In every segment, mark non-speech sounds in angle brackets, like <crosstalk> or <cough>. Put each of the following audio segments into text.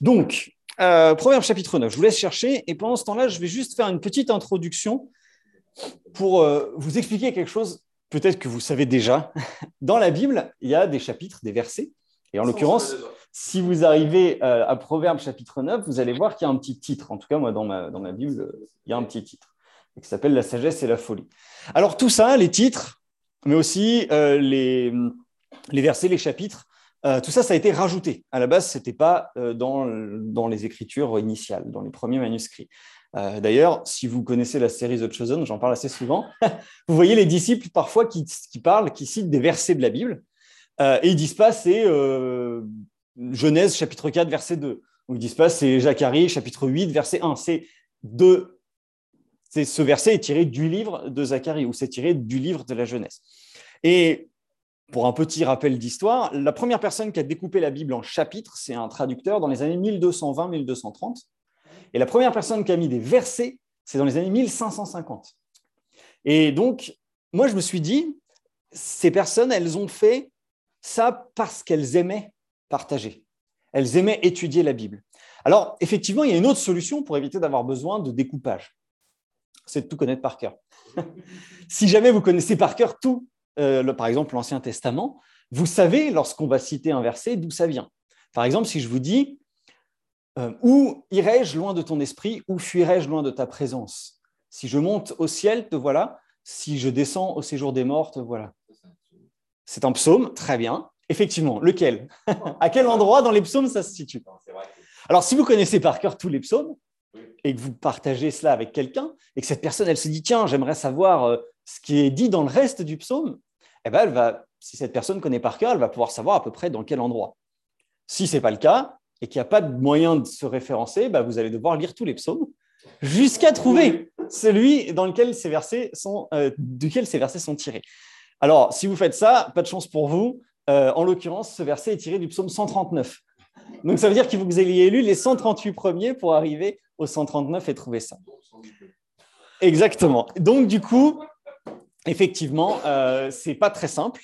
Donc, euh, Proverbe chapitre 9, je vous laisse chercher et pendant ce temps-là, je vais juste faire une petite introduction pour euh, vous expliquer quelque chose, peut-être que vous savez déjà. <laughs> Dans la Bible, il y a des chapitres, des versets. Et en l'occurrence, si vous arrivez euh, à Proverbe chapitre 9, vous allez voir qu'il y a un petit titre. En tout cas, moi, dans ma, dans ma Bible, il y a un petit titre qui s'appelle La sagesse et la folie. Alors, tout ça, les titres, mais aussi les, les versets, les chapitres, euh, tout ça, ça a été rajouté. À la base, ce n'était pas dans, dans les écritures initiales, dans les premiers manuscrits. D'ailleurs, si vous connaissez la série The Chosen, j'en parle assez souvent, <laughs> vous voyez les disciples parfois qui, qui, parlent, qui citent des versets de la Bible, et ils disent pas c'est Genèse chapitre 4, verset 2. Ou ils disent pas c'est Zacharie chapitre 8, verset 1. C'est de ce verset est tiré du livre de Zacharie ou c'est tiré du livre de la Genèse. Et pour un petit rappel d'histoire, la première personne qui a découpé la Bible en chapitres, c'est un traducteur dans les années 1220-1230. Et la première personne qui a mis des versets, c'est dans les années 1550. Et donc, moi, je me suis dit, ces personnes, elles ont fait ça parce qu'elles aimaient partager. Elles aimaient étudier la Bible. Alors, effectivement, il y a une autre solution pour éviter d'avoir besoin de découpage. C'est de tout connaître par cœur. <laughs> si jamais vous connaissez par cœur tout, euh, par exemple l'Ancien Testament, vous savez, lorsqu'on va citer un verset, d'où ça vient. Par exemple, si je vous dis euh, Où irai-je loin de ton esprit Où fuirai-je loin de ta présence? Si je monte au ciel, te voilà. Si je descends au séjour des morts, te voilà. C'est un psaume, très bien. Effectivement, lequel? <laughs> À quel endroit dans les psaumes ça se situe? Alors, si vous connaissez par cœur tous les psaumes et que vous partagez cela avec quelqu'un et que cette personne, elle se dit tiens, j'aimerais savoir euh, ce qui est dit dans le reste du psaume, eh ben, elle va, si cette personne connaît par cœur, elle va pouvoir savoir à peu près dans quel endroit. Si ce n'est pas le cas et qu'il n'y a pas de moyen de se référencer, ben, vous allez devoir lire tous les psaumes jusqu'à trouver celui dans lequel ces versets sont, euh, duquel ces versets sont tirés. Alors, si vous faites ça, pas de chance pour vous. Euh, en l'occurrence, ce verset est tiré du psaume 139. Donc, ça veut dire qu'il faut que vous ayez lu les 138 premiers pour arriver au 139 et trouver ça. Exactement. Donc, du coup, effectivement, euh, ce n'est pas très simple.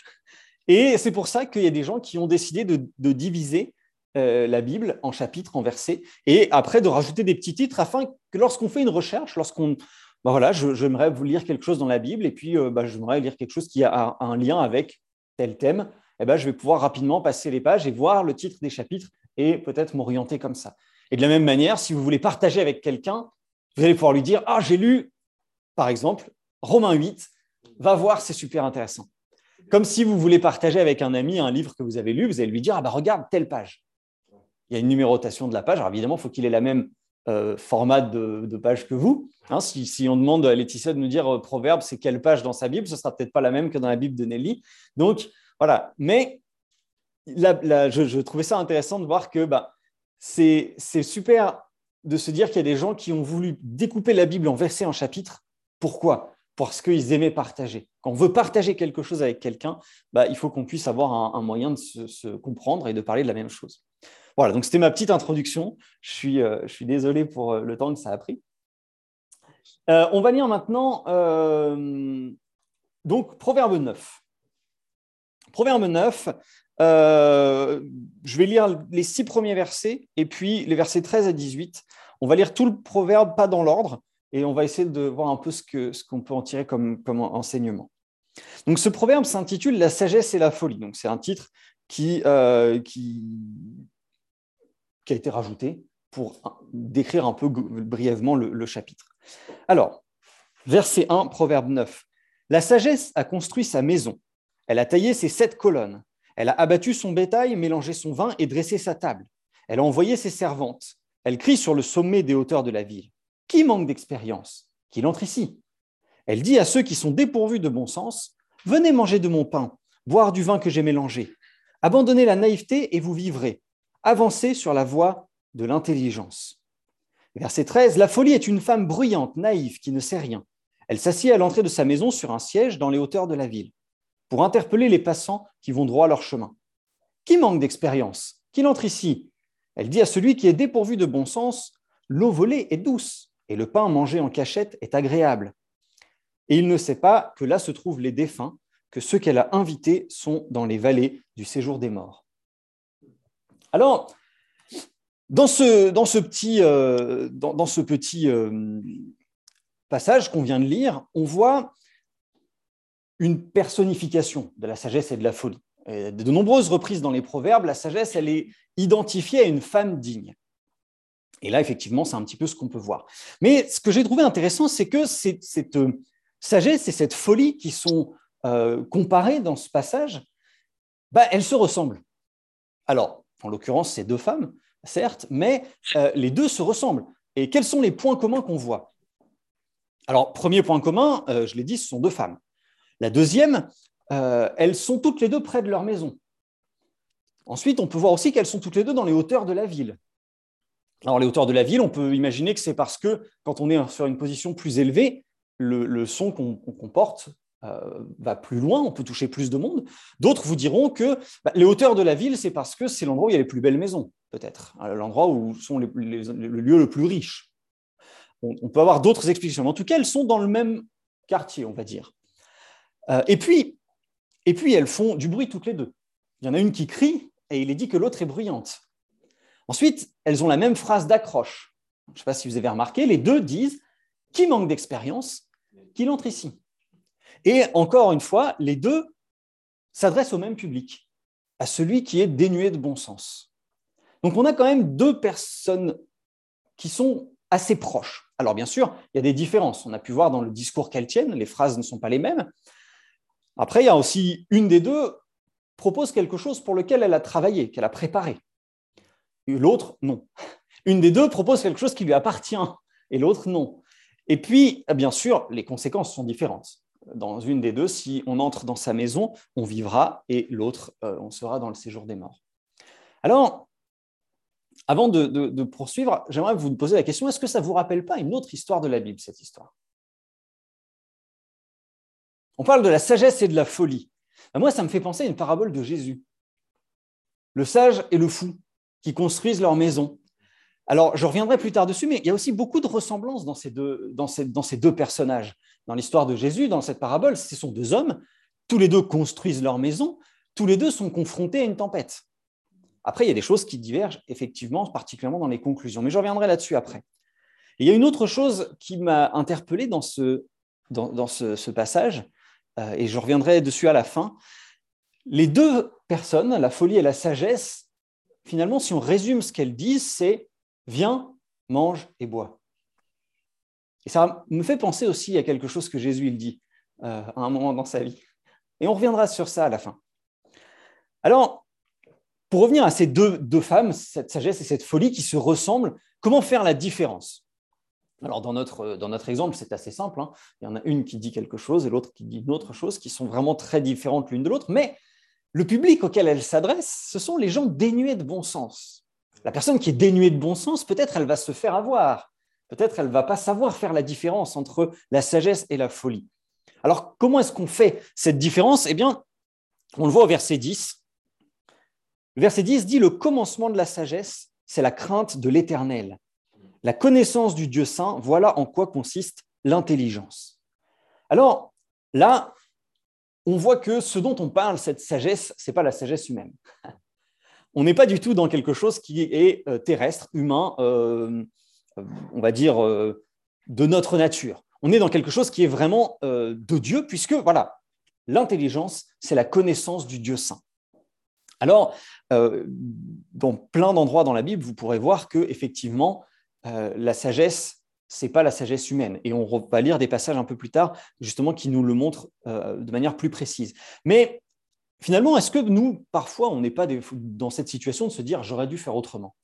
Et c'est pour ça qu'il y a des gens qui ont décidé de, diviser euh, la Bible en chapitres, en versets, et après de rajouter des petits titres afin que lorsqu'on fait une recherche, lorsqu'on bah voilà, j'aimerais vous lire quelque chose dans la Bible et puis euh, bah, j'aimerais lire quelque chose qui a un, lien avec tel thème, eh ben, je vais pouvoir rapidement passer les pages et voir le titre des chapitres et peut-être m'orienter comme ça. Et de la même manière, si vous voulez partager avec quelqu'un, vous allez pouvoir lui dire Ah, j'ai lu, par exemple, Romains 8, va voir, c'est super intéressant. Comme si vous voulez partager avec un ami un livre que vous avez lu, vous allez lui dire Ah, bah, regarde telle page. Il y a une numérotation de la page. Alors évidemment, il faut qu'il ait la même euh, format de, page que vous. Hein, si, on demande à Laetitia de nous dire euh, Proverbe, c'est quelle page dans sa Bible, ce sera peut-être pas la même que dans la Bible de Nelly. Donc, voilà. Mais je, trouvais ça intéressant de voir que bah, c'est super de se dire qu'il y a des gens qui ont voulu découper la Bible en versets, en chapitres. Pourquoi? Parce qu'ils aimaient partager. Quand on veut partager quelque chose avec quelqu'un, bah, il faut qu'on puisse avoir un, moyen de se comprendre et de parler de la même chose. Voilà, donc c'était ma petite introduction. Je suis, euh, je suis désolé pour euh, le temps que ça a pris. Euh, on va lire maintenant donc Proverbe 9. Proverbe 9, je vais lire les six premiers versets et puis les versets 13 à 18. On va lire tout le proverbe, pas dans l'ordre, et on va essayer de voir un peu ce qu'on peut en tirer comme, enseignement. Donc ce proverbe s'intitule La sagesse et la folie. Donc c'est un titre qui, qui a été rajouté pour décrire un peu brièvement le, chapitre. Alors, verset 1, Proverbe 9. La sagesse a construit sa maison. Elle a taillé ses sept colonnes. Elle a abattu son bétail, mélangé son vin et dressé sa table. Elle a envoyé ses servantes. Elle crie sur le sommet des hauteurs de la ville. Qui manque d'expérience Qu'il entre ici. Elle dit à ceux qui sont dépourvus de bon sens Venez manger de mon pain, boire du vin que j'ai mélangé. Abandonnez la naïveté et vous vivrez avancer sur la voie de l'intelligence. Verset 13, La folie est une femme bruyante, naïve, qui ne sait rien. Elle s'assied à l'entrée de sa maison sur un siège dans les hauteurs de la ville, pour interpeller les passants qui vont droit leur chemin. Qui manque d'expérience? Qu'il entre ici? Elle dit à celui qui est dépourvu de bon sens, L'eau volée est douce, et le pain mangé en cachette est agréable. Et il ne sait pas que là se trouvent les défunts, que ceux qu'elle a invités sont dans les vallées du séjour des morts. Alors, Dans ce, dans ce petit, euh, dans, ce petit euh, passage qu'on vient de lire, on voit une personnification de la sagesse et de la folie. de nombreuses reprises dans les proverbes, la sagesse, elle est identifiée à une femme digne. Et là, effectivement, c'est un petit peu ce qu'on peut voir. Mais ce que j'ai trouvé intéressant, c'est que cette euh, sagesse et cette folie qui sont comparées dans ce passage, bah, elles se ressemblent. Alors, en l'occurrence, c'est deux femmes, certes, mais euh, les deux se ressemblent. Et quels sont les points communs qu'on voit? Alors, premier point commun, euh, je l'ai dit, ce sont deux femmes. La deuxième, euh, elles sont toutes les deux près de leur maison. Ensuite, on peut voir aussi qu'elles sont toutes les deux dans les hauteurs de la ville. Alors, les hauteurs de la ville, on peut imaginer que c'est parce que quand on est sur une position plus élevée, le, son qu'on porte va plus loin, on peut toucher plus de monde. D'autres vous diront que bah, les hauteurs de la ville, c'est parce que c'est l'endroit où il y a les plus belles maisons peut-être, hein, l'endroit où sont le lieu le plus riche. On, peut avoir d'autres explications, mais en tout cas, elles sont dans le même quartier, on va dire. Euh, et, puis, et puis, elles font du bruit toutes les deux. Il y en a une qui crie et il est dit que l'autre est bruyante. Ensuite, elles ont la même phrase d'accroche. Je ne sais pas si vous avez remarqué, les deux disent qui manque d'expérience, qu'il entre ici. Et encore une fois, les deux s'adressent au même public, à celui qui est dénué de bon sens. Donc on a quand même deux personnes qui sont assez proches. Alors bien sûr, il y a des différences. On a pu voir dans le discours qu'elles tiennent, les phrases ne sont pas les mêmes. Après, il y a aussi une des deux propose quelque chose pour lequel elle a travaillé, qu'elle a préparé. L'autre, non. Une des deux propose quelque chose qui lui appartient et l'autre, non. Et puis, bien sûr, les conséquences sont différentes. Dans une des deux, si on entre dans sa maison, on vivra et l'autre, euh, on sera dans le séjour des morts. Alors, avant de, poursuivre, j'aimerais vous poser la question, est-ce que ça ne vous rappelle pas une autre histoire de la Bible, cette histoire? On parle de la sagesse et de la folie. Moi, ça me fait penser à une parabole de Jésus. Le sage et le fou qui construisent leur maison. Alors, je reviendrai plus tard dessus, mais il y a aussi beaucoup de ressemblances dans ces deux, dans dans ces deux personnages. Dans l'histoire de Jésus, dans cette parabole, ce sont deux hommes, tous les deux construisent leur maison, tous les deux sont confrontés à une tempête. Après, il y a des choses qui divergent, effectivement, particulièrement dans les conclusions, mais je reviendrai là-dessus après. il y a une autre chose qui m'a interpellé dans ce, dans, ce, passage, euh, et je reviendrai dessus à la fin. Les deux personnes, la folie et la sagesse, finalement, si on résume ce qu'elles disent, c'est viens, mange et bois. Et ça me fait penser aussi à quelque chose que Jésus il dit euh, à un moment dans sa vie. Et on reviendra sur ça à la fin. Alors, pour revenir à ces deux, femmes, cette sagesse et cette folie qui se ressemblent, comment faire la différence? Alors, dans notre, dans notre exemple, c'est assez simple. Hein. Il y en a une qui dit quelque chose et l'autre qui dit une autre chose, qui sont vraiment très différentes l'une de l'autre. Mais le public auquel elles s'adressent, ce sont les gens dénués de bon sens. La personne qui est dénuée de bon sens, peut-être elle va se faire avoir. Peut-être elle ne va pas savoir faire la différence entre la sagesse et la folie. Alors, comment est-ce qu'on fait cette différence? Eh bien, on le voit au verset 10. Le verset 10 dit, le commencement de la sagesse, c'est la crainte de l'Éternel. La connaissance du Dieu saint, voilà en quoi consiste l'intelligence. Alors là, on voit que ce dont on parle, cette sagesse, ce n'est pas la sagesse humaine. <laughs> On n'est pas du tout dans quelque chose qui est euh, terrestre, humain, euh, on va dire, euh, de notre nature. On est dans quelque chose qui est vraiment de Dieu, puisque, voilà, l'intelligence, c'est la connaissance du Dieu saint. Alors, dans plein d'endroits dans la Bible, vous pourrez voir que effectivement, la sagesse, c'est pas la sagesse humaine. Et on va lire des passages un peu plus tard, justement, qui nous le montrent euh, de manière plus précise. Mais finalement, est-ce que nous, parfois, on n'est pas dans cette situation de se dire j'aurais dû faire autrement?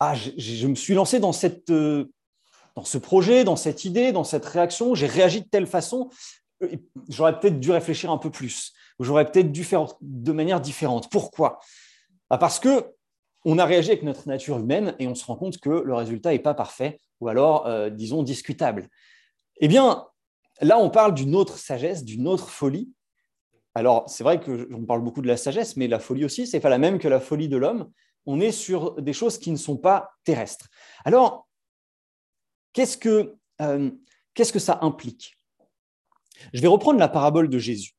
Ah, je, me suis lancé dans cette dans ce projet, dans cette idée, dans cette réaction, j'ai réagi de telle façon, j'aurais peut-être dû réfléchir un peu plus j'aurais peut-être dû faire de manière différente. Pourquoi? Bah, Parce que on a réagi avec notre nature humaine et on se rend compte que le résultat n'est pas parfait ou alors, euh, disons, discutable. Eh bien, là, on parle d'une autre sagesse, d'une autre folie. Alors, c'est vrai qu'on parle beaucoup de la sagesse, mais la folie aussi, c'est pas la même que la folie de l'homme. On est sur des choses qui ne sont pas terrestres. Alors, qu'est-ce que, euh, qu'est-ce que ça implique? Je vais reprendre la parabole de Jésus.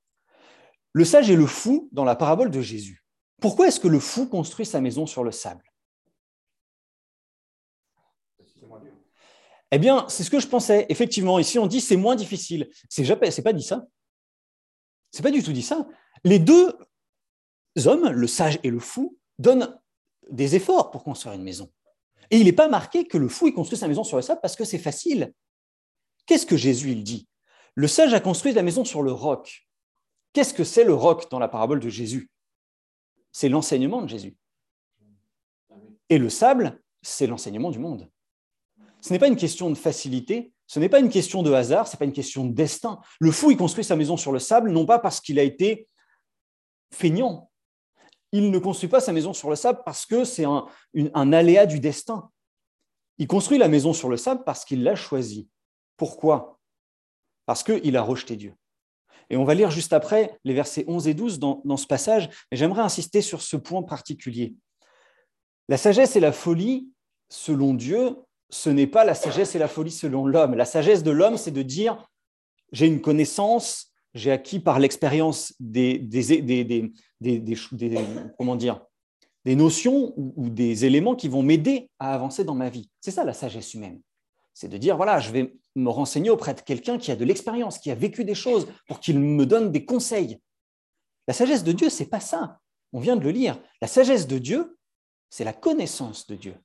Le sage et le fou dans la parabole de Jésus. Pourquoi est-ce que le fou construit sa maison sur le sable? Eh bien, c'est ce que je pensais. Effectivement, ici, on dit c'est moins difficile. C'est n'est pas dit ça. C'est pas du tout dit ça. Les deux hommes, le sage et le fou, donnent des efforts pour construire une maison. Et il n'est pas marqué que le fou il construit sa maison sur le sable parce que c'est facile. Qu'est-ce que Jésus il dit? Le sage a construit la maison sur le roc. Qu'est-ce que c'est le roc dans la parabole de Jésus? C'est l'enseignement de Jésus. Et le sable, c'est l'enseignement du monde. Ce n'est pas une question de facilité, ce n'est pas une question de hasard, ce n'est pas une question de destin. Le fou, il construit sa maison sur le sable, non pas parce qu'il a été feignant. Il ne construit pas sa maison sur le sable parce que c'est un, un aléa du destin. Il construit la maison sur le sable parce qu'il l'a choisi. Pourquoi? Parce qu'il a rejeté Dieu. Et on va lire juste après les versets 11 et 12 dans, dans ce passage, mais j'aimerais insister sur ce point particulier. La sagesse et la folie, selon Dieu, ce n'est pas la sagesse et la folie selon l'homme. La sagesse de l'homme, c'est de dire, j'ai une connaissance, j'ai acquis par l'expérience des, des, des notions ou, des éléments qui vont m'aider à avancer dans ma vie. C'est ça la sagesse humaine. C'est de dire, voilà, je vais me renseigner auprès de quelqu'un qui a de l'expérience, qui a vécu des choses, pour qu'il me donne des conseils. La sagesse de Dieu, c'est pas ça. On vient de le lire. La sagesse de Dieu, c'est la connaissance de Dieu.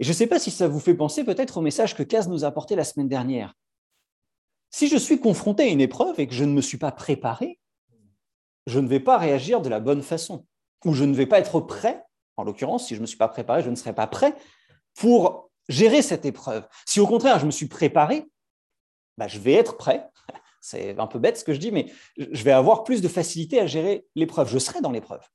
Et je ne sais pas si ça vous fait penser peut-être au message que Kaz nous a apporté la semaine dernière. Si je suis confronté à une épreuve et que je ne me suis pas préparé, je ne vais pas réagir de la bonne façon, ou je ne vais pas être prêt, en l'occurrence, si je ne me suis pas préparé, je ne serai pas prêt pour gérer cette épreuve. Si au contraire, je me suis préparé, bah, je vais être prêt. <laughs> C'est un peu bête ce que je dis, mais je vais avoir plus de facilité à gérer l'épreuve. Je serai dans l'épreuve.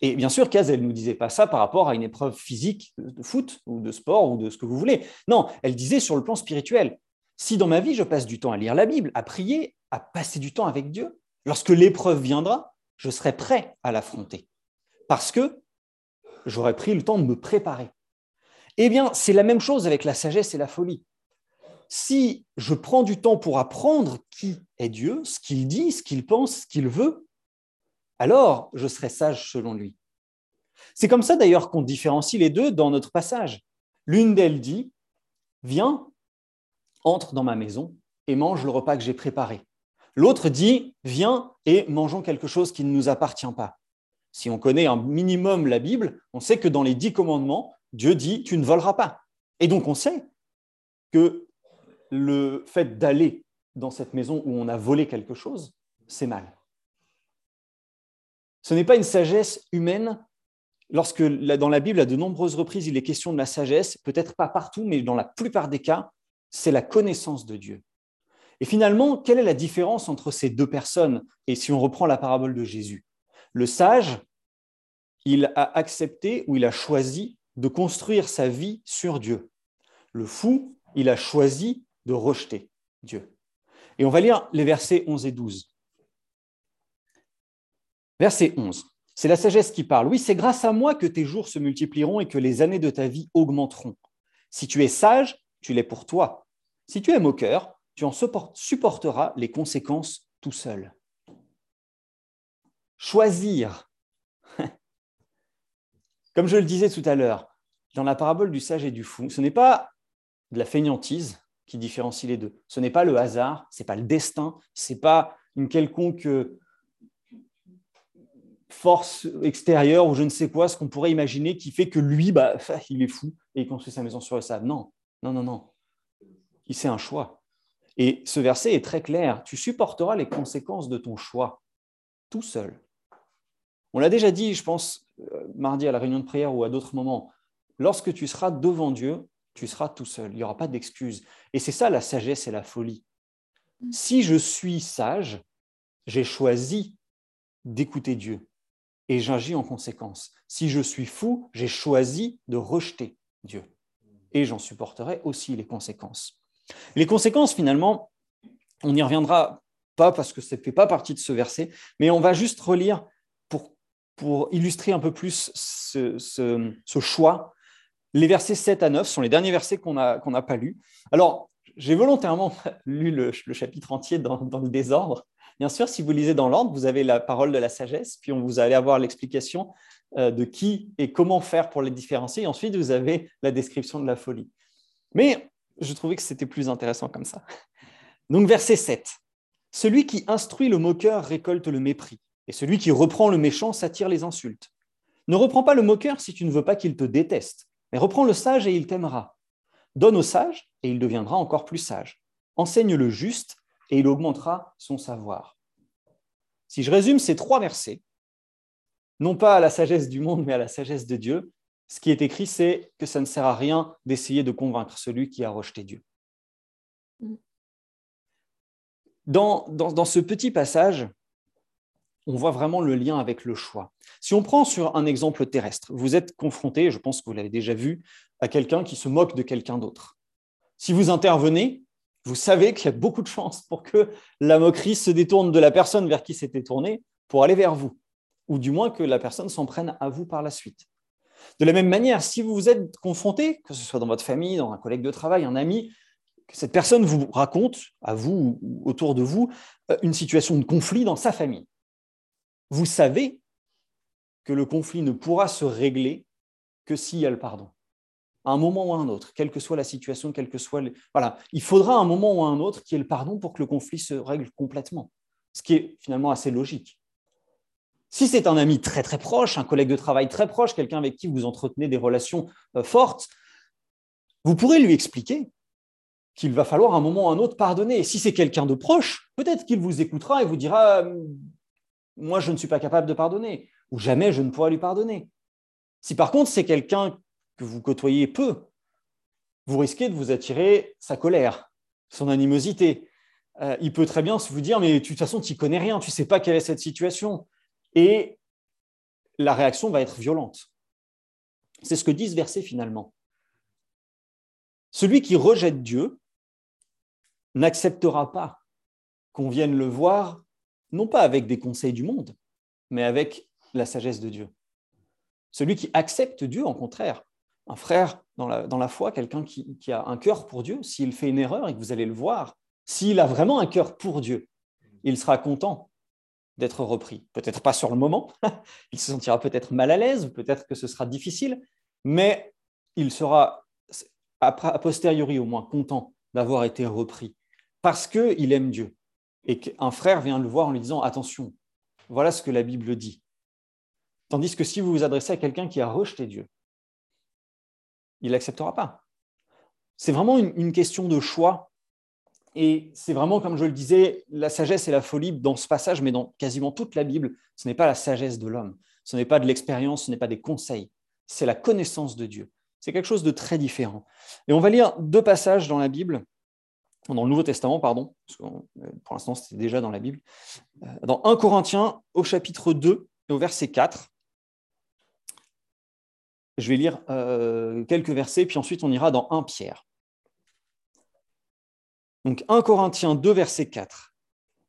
Et bien sûr, Kaz, elle ne nous disait pas ça par rapport à une épreuve physique de foot ou de sport ou de ce que vous voulez. Non, elle disait sur le plan spirituel. Si dans ma vie, je passe du temps à lire la Bible, à prier, à passer du temps avec Dieu, lorsque l'épreuve viendra, je serai prêt à l'affronter. Parce que j'aurai pris le temps de me préparer. Eh bien, c'est la même chose avec la sagesse et la folie. Si je prends du temps pour apprendre qui est Dieu, ce qu'il dit, ce qu'il pense, ce qu'il veut, alors je serai sage selon lui. C'est comme ça d'ailleurs qu'on différencie les deux dans notre passage. L'une d'elles dit, viens, entre dans ma maison et mange le repas que j'ai préparé. L'autre dit, viens et mangeons quelque chose qui ne nous appartient pas. Si on connaît un minimum la Bible, on sait que dans les dix commandements, Dieu dit, tu ne voleras pas. Et donc on sait que le fait d'aller dans cette maison où on a volé quelque chose, c'est mal. Ce n'est pas une sagesse humaine. Lorsque dans la Bible, à de nombreuses reprises, il est question de la sagesse, peut-être pas partout, mais dans la plupart des cas, c'est la connaissance de Dieu. Et finalement, quelle est la différence entre ces deux personnes? Et si on reprend la parabole de Jésus, le sage, il a accepté ou il a choisi de construire sa vie sur Dieu. Le fou, il a choisi de rejeter Dieu. Et on va lire les versets 11 et 12. Verset 11. C'est la sagesse qui parle. Oui, c'est grâce à moi que tes jours se multiplieront et que les années de ta vie augmenteront. Si tu es sage, tu l'es pour toi. Si tu es moqueur, tu en supporteras les conséquences tout seul. Choisir. <laughs> Comme je le disais tout à l'heure, dans la parabole du sage et du fou, ce n'est pas de la fainéantise qui différencie les deux. Ce n'est pas le hasard, ce n'est pas le destin, ce n'est pas une quelconque force extérieure ou je ne sais quoi, ce qu'on pourrait imaginer qui fait que lui, bah, <laughs> il est fou et il construit sa maison sur le sable. Non, non, non, non. Il c'est un choix. Et ce verset est très clair. Tu supporteras les conséquences de ton choix tout seul. On l'a déjà dit, je pense, euh, mardi à la réunion de prière ou à d'autres moments. Lorsque tu seras devant Dieu, tu seras tout seul. Il n'y aura pas d'excuses. Et c'est ça la sagesse et la folie. Si je suis sage, j'ai choisi d'écouter Dieu et j'agis en conséquence. Si je suis fou, j'ai choisi de rejeter Dieu et j'en supporterai aussi les conséquences. Les conséquences, finalement, on n'y reviendra pas parce que ça ne fait pas partie de ce verset, mais on va juste relire pour, pour illustrer un peu plus ce, choix. Les versets 7 à 9 sont les derniers versets qu'on n'a pas lus. Alors, j'ai volontairement <laughs> lu le, chapitre entier dans, dans le désordre, Bien sûr, si vous lisez dans l'ordre, vous avez la parole de la sagesse, puis on vous allez avoir l'explication euh, de qui et comment faire pour les différencier. Et ensuite, vous avez la description de la folie. Mais je trouvais que c'était plus intéressant comme ça. Donc, verset 7. Celui qui instruit le moqueur récolte le mépris, et celui qui reprend le méchant s'attire les insultes. Ne reprends pas le moqueur si tu ne veux pas qu'il te déteste, mais reprends le sage et il t'aimera. Donne au sage et il deviendra encore plus sage. Enseigne le juste et il augmentera son savoir. Si je résume ces trois versets, non pas à la sagesse du monde, mais à la sagesse de Dieu, ce qui est écrit, c'est que ça ne sert à rien d'essayer de convaincre celui qui a rejeté Dieu. Dans, dans, ce petit passage, on voit vraiment le lien avec le choix. Si on prend sur un exemple terrestre, vous êtes confronté, je pense que vous l'avez déjà vu, à quelqu'un qui se moque de quelqu'un d'autre. Si vous intervenez, vous savez qu'il y a beaucoup de chances pour que la moquerie se détourne de la personne vers qui c'était tournée pour aller vers vous ou du moins que la personne s'en prenne à vous par la suite. De la même manière, si vous vous êtes confronté, que ce soit dans votre famille, dans un collègue de travail, un ami, que cette personne vous raconte, à vous ou autour de vous, euh, une situation de conflit dans sa famille, vous savez que le conflit ne pourra se régler que s'il y a le pardon. À un moment ou à un autre, quelle que soit la situation, quel que soit... Voilà, il faudra un moment ou un autre qu'il y ait le pardon pour que le conflit se règle complètement, ce qui est finalement assez logique. Si c'est un ami très très proche, un collègue de travail très proche, quelqu'un avec qui vous entretenez des relations euh, fortes, vous pourrez lui expliquer qu'il va falloir un moment ou un autre pardonner. Si c'est quelqu'un de proche, peut-être qu'il vous écoutera et vous dira Moi, je ne suis pas capable de pardonner, ou jamais je ne pourrai lui pardonner. Si par contre c'est quelqu'un que vous côtoyez peu, vous risquez de vous attirer sa colère, son animosité. Euh, il peut très bien vous dire Mais de toute façon, tu ne connais rien, tu ne sais pas quelle est cette situation et la réaction va être violente. C'est ce que dit ce verset finalement. Celui qui rejette Dieu n'acceptera pas qu'on vienne le voir, non pas avec des conseils du monde, mais avec la sagesse de Dieu. Celui qui accepte Dieu, en contraire, un frère dans la, foi, quelqu'un qui, qui, a un cœur pour Dieu, s'il fait une erreur et que vous allez le voir, s'il a vraiment un cœur pour Dieu, il sera content d'être repris. Peut-être pas sur le moment, <laughs> il se sentira peut-être mal à l'aise, peut-être que ce sera difficile, mais il sera a posteriori au moins content d'avoir été repris parce qu'il aime Dieu. Et qu'un frère vient le voir en lui disant Attention, voilà ce que la Bible dit. Tandis que si vous vous adressez à quelqu'un qui a rejeté Dieu, il n'acceptera pas. C'est vraiment une question de choix et c'est vraiment, comme je le disais, la sagesse et la folie dans ce passage, mais dans quasiment toute la Bible, ce n'est pas la sagesse de l'homme, ce n'est pas de l'expérience, ce n'est pas des conseils, c'est la connaissance de Dieu. C'est quelque chose de très différent. Et on va lire deux passages dans la Bible, dans le Nouveau Testament, pardon, euh, pour l'instant c'était déjà dans la Bible, euh, dans 1 Corinthiens au chapitre 2 et au verset 4. Je vais lire euh, quelques versets, puis ensuite on ira dans 1 Pierre. Donc 1 Corinthiens 2, verset 4.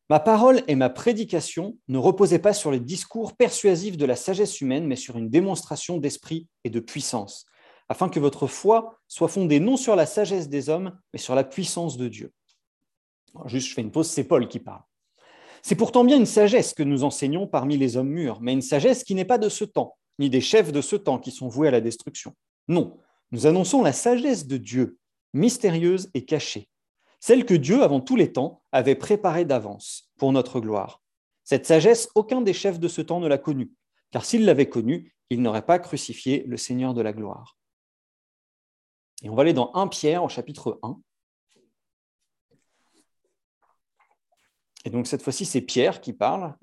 Ma parole et ma prédication ne reposaient pas sur les discours persuasifs de la sagesse humaine, mais sur une démonstration d'esprit et de puissance, afin que votre foi soit fondée non sur la sagesse des hommes, mais sur la puissance de Dieu. juste, je fais une pause, c'est Paul qui parle. C'est pourtant bien une sagesse que nous enseignons parmi les hommes mûrs, mais une sagesse qui n'est pas de ce temps, ni des chefs de ce temps qui sont voués à la destruction. Non, nous annonçons la sagesse de Dieu, mystérieuse et cachée celle que Dieu, avant tous les temps, avait préparée d'avance pour notre gloire. Cette sagesse, aucun des chefs de ce temps ne l'a connue, car s'il l'avait connue, il n'aurait pas crucifié le Seigneur de la gloire. Et on va aller dans 1 Pierre au chapitre 1. Et donc cette fois-ci, c'est Pierre qui parle,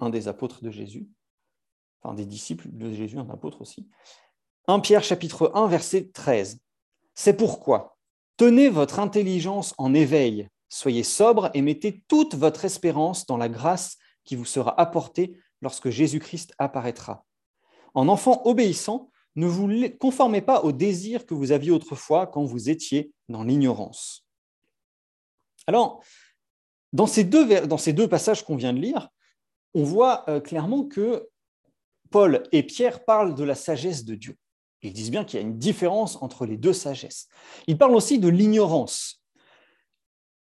un des apôtres de Jésus, des disciples de Jésus, un apôtre aussi. 1 Pierre chapitre 1, verset 13. C'est pourquoi, Tenez votre intelligence en éveil, soyez sobre et mettez toute votre espérance dans la grâce qui vous sera apportée lorsque Jésus-Christ apparaîtra. En enfant obéissant, ne vous conformez pas aux désirs que vous aviez autrefois quand vous étiez dans l'ignorance. Alors, dans ces, deux, dans ces deux passages qu'on vient de lire, on voit euh, clairement que Paul et Pierre parlent de la sagesse de Dieu. Ils disent bien qu'il y a une différence entre les deux sagesses. Ils parlent aussi de l'ignorance.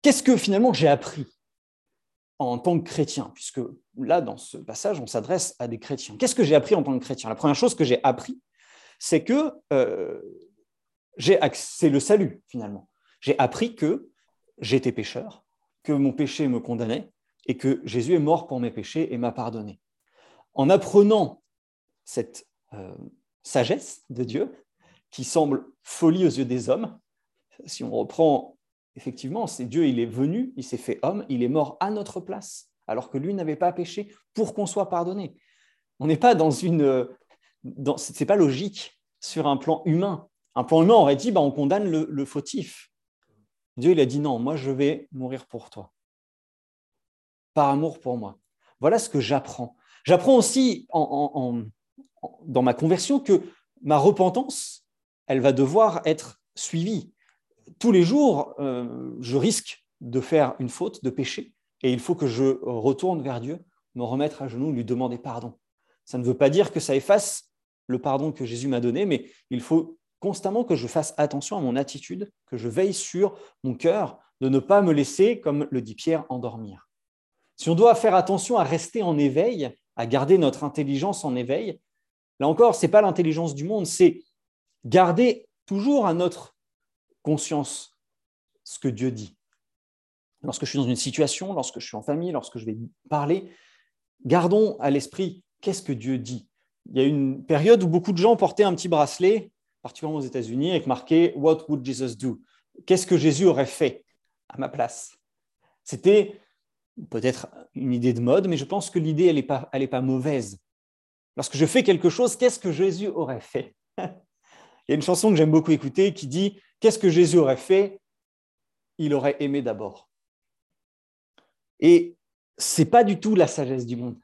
Qu'est-ce que finalement j'ai appris en tant que chrétien, puisque là, dans ce passage, on s'adresse à des chrétiens. Qu'est-ce que j'ai appris en tant que chrétien? La première chose que j'ai appris, c'est que euh, c'est le salut, finalement. J'ai appris que j'étais pécheur, que mon péché me condamnait, et que Jésus est mort pour mes péchés et m'a pardonné. En apprenant cette euh, sagesse de Dieu, qui semble folie aux yeux des hommes, si on reprend effectivement, c'est Dieu, il est venu, il s'est fait homme, il est mort à notre place, alors que lui n'avait pas péché pour qu'on soit pardonné. On n'est pas dans une... Dans, c'est pas logique sur un plan humain. Un plan humain aurait dit, bah, on condamne le, fautif. Dieu, il a dit, non, moi, je vais mourir pour toi. Par amour pour moi. Voilà ce que j'apprends. J'apprends aussi dans ma conversion que ma repentance, elle va devoir être suivie tous les jours, euh, je risque de faire une faute, de pécher, et il faut que je retourne vers Dieu, me remettre à genoux, lui demander pardon. Ça ne veut pas dire que ça efface le pardon que Jésus m'a donné, mais il faut constamment que je fasse attention à mon attitude, que je veille sur mon cœur, de ne pas me laisser, comme le dit Pierre, endormir. Si on doit faire attention à rester en éveil, à garder notre intelligence en éveil, là encore, ce n'est pas l'intelligence du monde, c'est garder toujours à notre conscience ce que Dieu dit. Lorsque je suis dans une situation, lorsque je suis en famille, lorsque je vais parler, gardons à l'esprit qu'est-ce que Dieu dit. Il y a une période où beaucoup de gens portaient un petit bracelet, particulièrement aux États-Unis, avec marqué What would Jesus do? Qu'est-ce que Jésus aurait fait à ma place? C'était peut-être une idée de mode, mais je pense que l'idée, elle n'est pas, pas mauvaise. Lorsque je fais quelque chose, qu'est-ce que Jésus aurait fait? <laughs> Il y a une chanson que j'aime beaucoup écouter qui dit Qu'est-ce que Jésus aurait fait? Il aurait aimé d'abord. Et ce n'est pas du tout la sagesse du monde.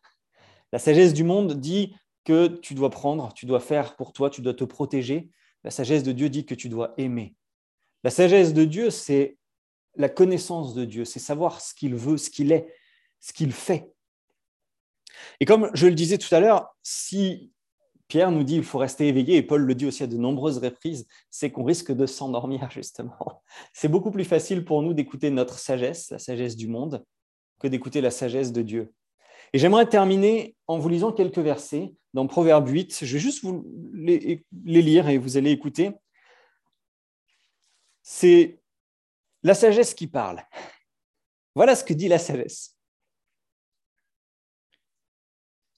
La sagesse du monde dit que tu dois prendre, tu dois faire pour toi, tu dois te protéger. La sagesse de Dieu dit que tu dois aimer. La sagesse de Dieu, c'est la connaissance de Dieu, c'est savoir ce qu'il veut, ce qu'il est, ce qu'il fait. Et comme je le disais tout à l'heure, si Pierre nous dit qu'il faut rester éveillé, et Paul le dit aussi à de nombreuses reprises, c'est qu'on risque de s'endormir, <laughs> justement. C'est beaucoup plus facile pour nous d'écouter notre sagesse, la sagesse du monde, que d'écouter la sagesse de Dieu. Et j'aimerais terminer en vous lisant quelques versets dans Proverbe 8. Je vais juste vous les, les lire et vous allez écouter. C'est la sagesse qui parle. Voilà ce que dit la sagesse.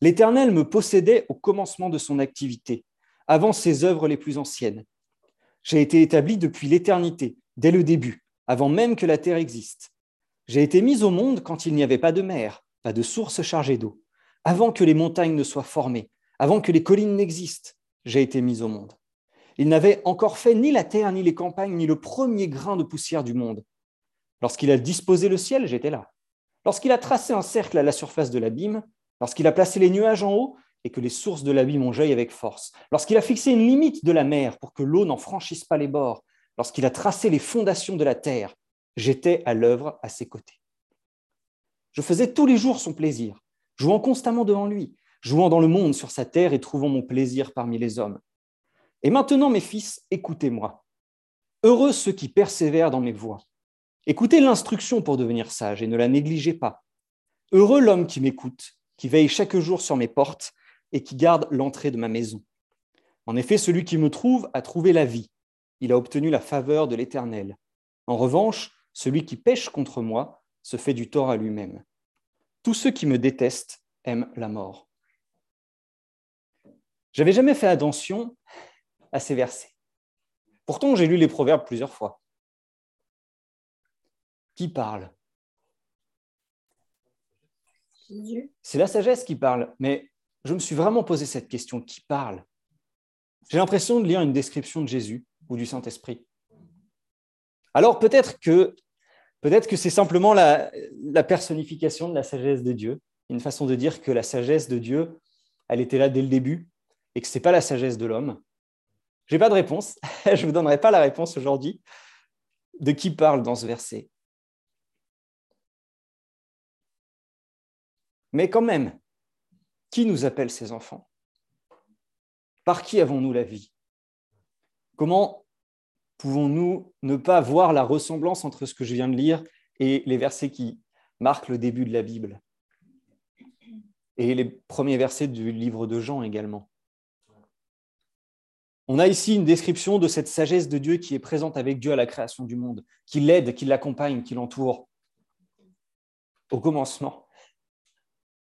L'Éternel me possédait au commencement de son activité, avant ses œuvres les plus anciennes. J'ai été établi depuis l'éternité, dès le début, avant même que la terre existe. J'ai été mis au monde quand il n'y avait pas de mer, pas de source chargée d'eau, avant que les montagnes ne soient formées, avant que les collines n'existent. J'ai été mis au monde. Il n'avait encore fait ni la terre, ni les campagnes, ni le premier grain de poussière du monde. Lorsqu'il a disposé le ciel, j'étais là. Lorsqu'il a tracé un cercle à la surface de l'abîme, lorsqu'il a placé les nuages en haut et que les sources de l'abîme ont jailli avec force, lorsqu'il a fixé une limite de la mer pour que l'eau n'en franchisse pas les bords, lorsqu'il a tracé les fondations de la terre, j'étais à l'œuvre à ses côtés. Je faisais tous les jours son plaisir, jouant constamment devant lui, jouant dans le monde sur sa terre et trouvant mon plaisir parmi les hommes. Et maintenant, mes fils, écoutez-moi. Heureux ceux qui persévèrent dans mes voies. Écoutez l'instruction pour devenir sage et ne la négligez pas. Heureux l'homme qui m'écoute qui veille chaque jour sur mes portes et qui garde l'entrée de ma maison. En effet, celui qui me trouve a trouvé la vie. Il a obtenu la faveur de l'Éternel. En revanche, celui qui pêche contre moi se fait du tort à lui-même. Tous ceux qui me détestent aiment la mort. J'avais jamais fait attention à ces versets. Pourtant, j'ai lu les proverbes plusieurs fois. Qui parle? C'est la sagesse qui parle, mais je me suis vraiment posé cette question, qui parle? J'ai l'impression de lire une description de Jésus ou du Saint-Esprit. Alors peut-être que, peut-être que c'est simplement la, la personnification de la sagesse de Dieu, une façon de dire que la sagesse de Dieu, elle était là dès le début et que ce n'est pas la sagesse de l'homme. Je n'ai pas de réponse, <laughs> je ne vous donnerai pas la réponse aujourd'hui de qui parle dans ce verset. Mais quand même, qui nous appelle ces enfants? Par qui avons-nous la vie? Comment pouvons-nous ne pas voir la ressemblance entre ce que je viens de lire et les versets qui marque le début de la Bible? Et les premiers versets du livre de Jean également. On a ici une description de cette sagesse de Dieu qui est présente avec Dieu à la création du monde, qui l'aide, qui l'accompagne, qui l'entoure au commencement.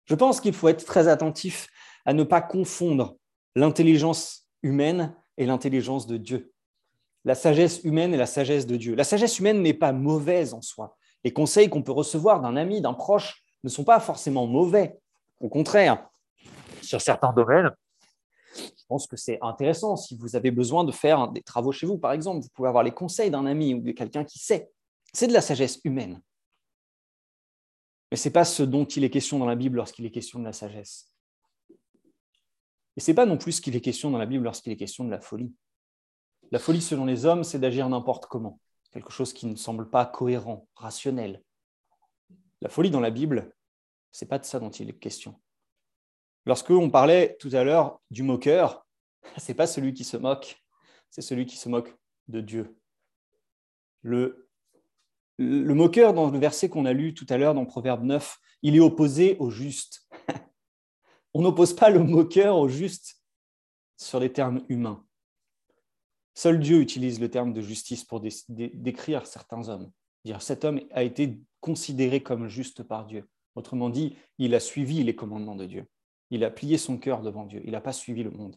Je pense qu'il faut être très attentif à ne pas confondre l'intelligence humaine et l'intelligence de Dieu. La sagesse humaine et la sagesse de Dieu. La sagesse humaine n'est pas mauvaise en soi. Les conseils qu'on peut recevoir d'un ami, d'un proche, ne sont pas forcément mauvais. Au contraire, sur certains domaines, je pense que c'est intéressant. Si vous avez besoin de faire des travaux chez vous, par exemple, vous pouvez avoir les conseils d'un ami ou de quelqu'un qui sait. C'est de la sagesse humaine. Mais ce n'est pas ce dont il est question dans la Bible lorsqu'il est question de la sagesse. Et ce n'est pas non plus ce qu'il est question dans la Bible lorsqu'il est question de la folie. La folie, selon les hommes, c'est d'agir n'importe comment, quelque chose qui ne semble pas cohérent, rationnel. La folie dans la Bible, ce n'est pas de ça dont il est question. Lorsque on parlait tout à l'heure du moqueur, <laughs> ce n'est pas celui qui se moque, c'est celui qui se moque de Dieu. Le le moqueur, dans le verset qu'on a lu tout à l'heure dans Proverbe 9, il est opposé au juste. <laughs> On n'oppose pas le moqueur au juste sur les termes humains. Seul Dieu utilise le terme de justice pour décrire certains hommes. Cet homme a été considéré comme juste par Dieu. Autrement dit, il a suivi les commandements de Dieu. Il a plié son cœur devant Dieu. Il n'a pas suivi le monde.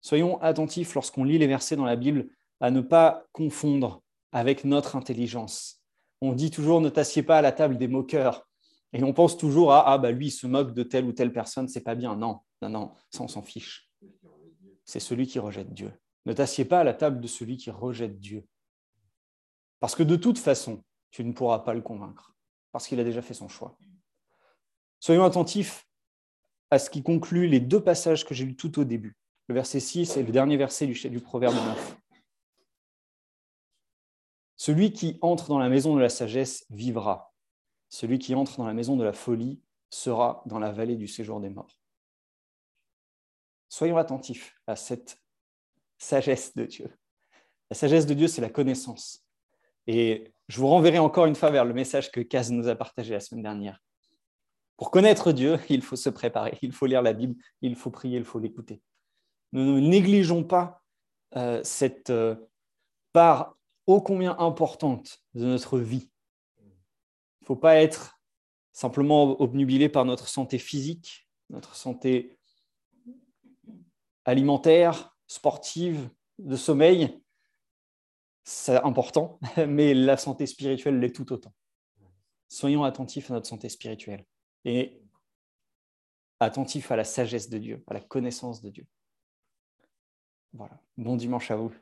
Soyons attentifs lorsqu'on lit les versets dans la Bible à ne pas confondre avec notre intelligence. On dit toujours ne t'assieds pas à la table des moqueurs. Et on pense toujours à ah bah lui il se moque de telle ou telle personne, c'est pas bien. Non, non, non, ça on s'en fiche. C'est celui qui rejette Dieu. Ne t'assieds pas à la table de celui qui rejette Dieu. Parce que de toute façon, tu ne pourras pas le convaincre, parce qu'il a déjà fait son choix. Soyons attentifs à ce qui conclut les deux passages que j'ai lus tout au début, le verset 6 et le dernier verset du, du Proverbe 9. Celui qui entre dans la maison de la sagesse vivra. Celui qui entre dans la maison de la folie sera dans la vallée du séjour des morts. Soyons attentifs à cette sagesse de Dieu. La sagesse de Dieu, c'est la connaissance. Et je vous renverrai encore une fois vers le message que Kaz nous a partagé la semaine dernière. Pour connaître Dieu, il faut se préparer, il faut lire la Bible, il faut prier, il faut l'écouter. Nous ne négligeons pas euh, cette euh, part ô combien importante de notre vie. Il ne faut pas être simplement obnubilé par notre santé physique, notre santé alimentaire, sportive, de sommeil. C'est important, <laughs> mais la santé spirituelle l'est tout autant. Soyons attentifs à notre santé spirituelle et attentifs à la sagesse de Dieu, à la connaissance de Dieu. Voilà. Bon dimanche à vous.